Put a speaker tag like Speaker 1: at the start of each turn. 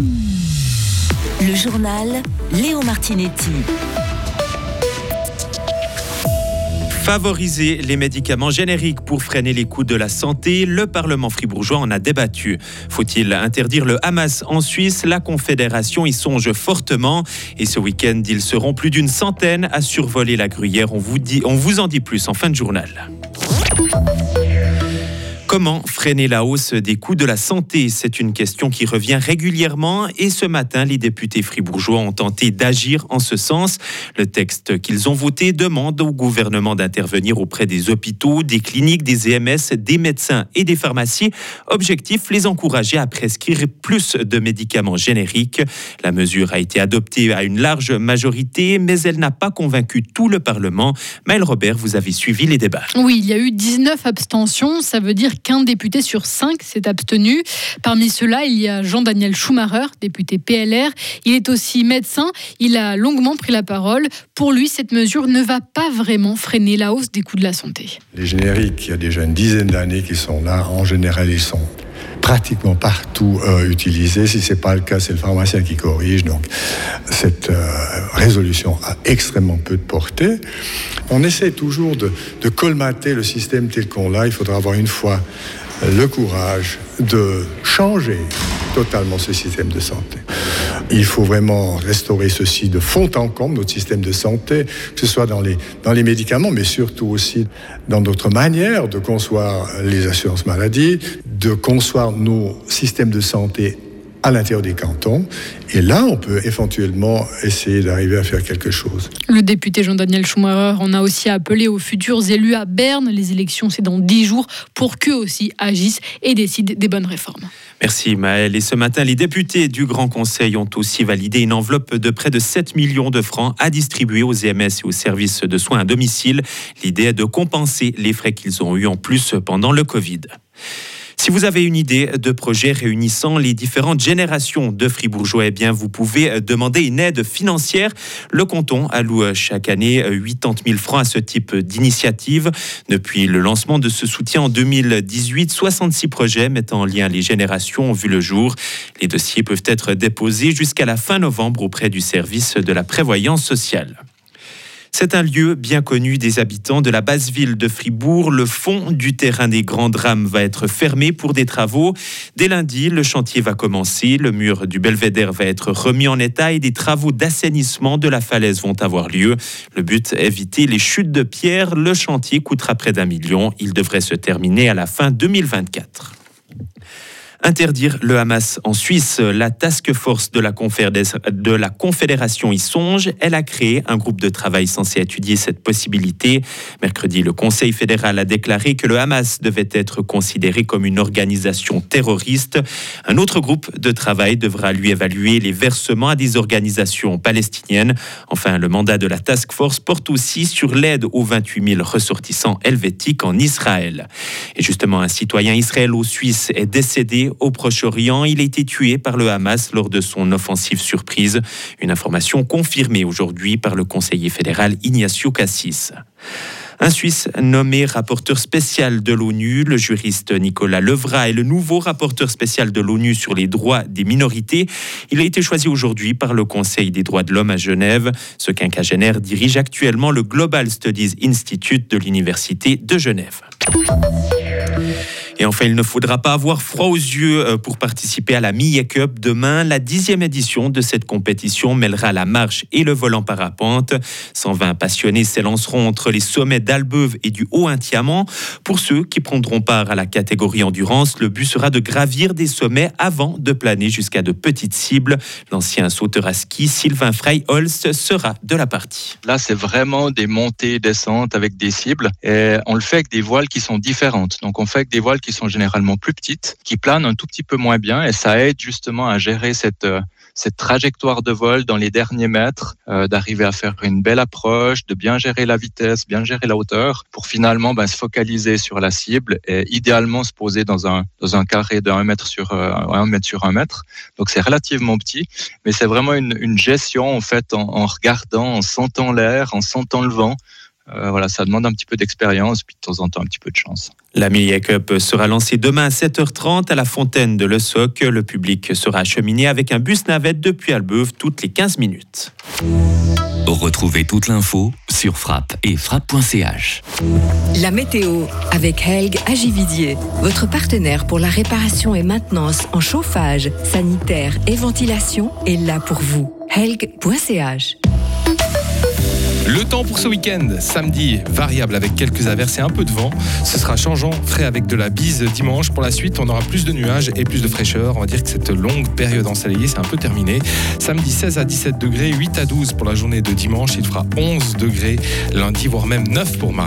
Speaker 1: Le journal Léo Martinetti.
Speaker 2: Favoriser les médicaments génériques pour freiner les coûts de la santé, le Parlement fribourgeois en a débattu. Faut-il interdire le Hamas en Suisse? La Confédération y songe fortement. Et ce week-end, ils seront plus d'une centaine à survoler la gruyère. On vous, on vous en dit plus en fin de journal. Comment freiner la hausse des coûts de la santé? C'est une question qui revient régulièrement et ce matin, les députés fribourgeois ont tenté d'agir en ce sens. Le texte qu'ils ont voté demande au gouvernement d'intervenir auprès des hôpitaux, des cliniques, des EMS, des médecins et des pharmacies. Objectif, les encourager à prescrire plus de médicaments génériques. La mesure a été adoptée à une large majorité, mais elle n'a pas convaincu tout le Parlement. Maël Robert, vous avez suivi les débats.
Speaker 3: Oui, il y a eu 19 abstentions. Ça veut dire qu'un député sur cinq s'est abstenu. Parmi ceux-là, il y a Jean-Daniel Schumacher, député PLR. Il est aussi médecin. Il a longuement pris la parole. Pour lui, cette mesure ne va pas vraiment freiner la hausse des coûts de la santé.
Speaker 4: Les génériques, il y a déjà une dizaine d'années qui sont là. En général, ils sont pratiquement partout euh, utilisés. Si ce n'est pas le cas, c'est le pharmacien qui corrige. Donc, cette euh, résolution a extrêmement peu de portée. On essaie toujours de, de colmater le système tel qu'on l'a. Il faudra avoir une fois le courage de changer totalement ce système de santé. Il faut vraiment restaurer ceci de fond en comble, notre système de santé, que ce soit dans les, dans les médicaments, mais surtout aussi dans notre manière de concevoir les assurances maladie, de concevoir nos systèmes de santé à l'intérieur des cantons. Et là, on peut éventuellement essayer d'arriver à faire quelque chose.
Speaker 3: Le député Jean-Daniel Schumacher en a aussi appelé aux futurs élus à Berne. Les élections, c'est dans dix jours, pour qu'eux aussi agissent et décident des bonnes réformes.
Speaker 2: Merci Maël. Et ce matin, les députés du Grand Conseil ont aussi validé une enveloppe de près de 7 millions de francs à distribuer aux EMS et aux services de soins à domicile. L'idée est de compenser les frais qu'ils ont eus en plus pendant le Covid. Si vous avez une idée de projet réunissant les différentes générations de Fribourgeois, eh bien, vous pouvez demander une aide financière. Le canton alloue chaque année 80 000 francs à ce type d'initiative. Depuis le lancement de ce soutien en 2018, 66 projets mettant en lien les générations ont vu le jour. Les dossiers peuvent être déposés jusqu'à la fin novembre auprès du service de la prévoyance sociale. C'est un lieu bien connu des habitants de la basse ville de Fribourg. Le fond du terrain des grands drames va être fermé pour des travaux. Dès lundi, le chantier va commencer. Le mur du belvédère va être remis en état et des travaux d'assainissement de la falaise vont avoir lieu. Le but, éviter les chutes de pierre. Le chantier coûtera près d'un million. Il devrait se terminer à la fin 2024. Interdire le Hamas en Suisse, la task force de la, Confédération y songe. Elle a créé un groupe de travail censé étudier cette possibilité. Mercredi, le Conseil fédéral a déclaré que le Hamas devait être considéré comme une organisation terroriste. Un autre groupe de travail devra lui évaluer les versements à des organisations palestiniennes. Enfin, le mandat de la task force porte aussi sur l'aide aux 28 000 ressortissants helvétiques en Israël. Et justement, un citoyen israélo-suisse est décédé au Proche-Orient. Il a été tué par le Hamas lors de son offensive surprise. Une information confirmée aujourd'hui par le conseiller fédéral Ignacio Cassis. Un Suisse nommé rapporteur spécial de l'ONU, le juriste Nicolas Levra est le nouveau rapporteur spécial de l'ONU sur les droits des minorités. Il a été choisi aujourd'hui par le Conseil des droits de l'homme à Genève. Ce quinquagénaire dirige actuellement le Global Studies Institute de l'Université de Genève. Et enfin, il ne faudra pas avoir froid aux yeux euh, pour participer à la Millet Cup. Demain, la dixième édition de cette compétition mêlera la marche et le vol en parapente. 120 passionnés s'élanceront entre les sommets d'Albeuve et du Haut-Intiamant. Pour ceux qui prendront part à la catégorie endurance, le but sera de gravir des sommets avant de planer jusqu'à de petites cibles. L'ancien sauteur à ski Sylvain Freyholz sera de la partie.
Speaker 5: Là, c'est vraiment des montées, descentes avec des cibles. On le fait avec des voiles qui sont différentes. Donc, on fait avec des voiles qui sont généralement plus petites, qui planent un tout petit peu moins bien et ça aide justement à gérer cette, euh, cette trajectoire de vol dans les derniers mètres, euh, d'arriver à faire une belle approche, de bien gérer la vitesse, bien gérer la hauteur, pour finalement ben, se focaliser sur la cible et idéalement se poser dans un, dans un carré de 1 mètre sur euh, 1 mètre sur 1 mètre. Donc c'est relativement petit, mais c'est vraiment une, gestion en fait en, regardant, en sentant l'air, en sentant le vent, Euh, voilà, ça demande un petit peu d'expérience, puis de temps en temps un petit peu de chance.
Speaker 2: La Millier Cup sera lancée demain à 7h30 à la fontaine de Le Soc. Le public sera acheminé avec un bus navette depuis Albeuf toutes les 15 minutes.
Speaker 6: Retrouvez toute l'info sur frappe et frappe.ch.
Speaker 7: La météo avec Helg Agividier, votre partenaire pour la réparation et maintenance en chauffage, sanitaire et ventilation est là pour vous. Helg.ch
Speaker 8: le temps pour ce week-end, samedi, variable avec quelques averses et un peu de vent. Ce sera changeant, frais avec de la bise dimanche. Pour la suite, on aura plus de nuages et plus de fraîcheur. On va dire que cette longue période ensoleillée, c'est un peu terminé. Samedi 16 à 17 degrés, 8 à 12 pour la journée de dimanche. Il fera 11 degrés lundi, voire même 9 pour mardi.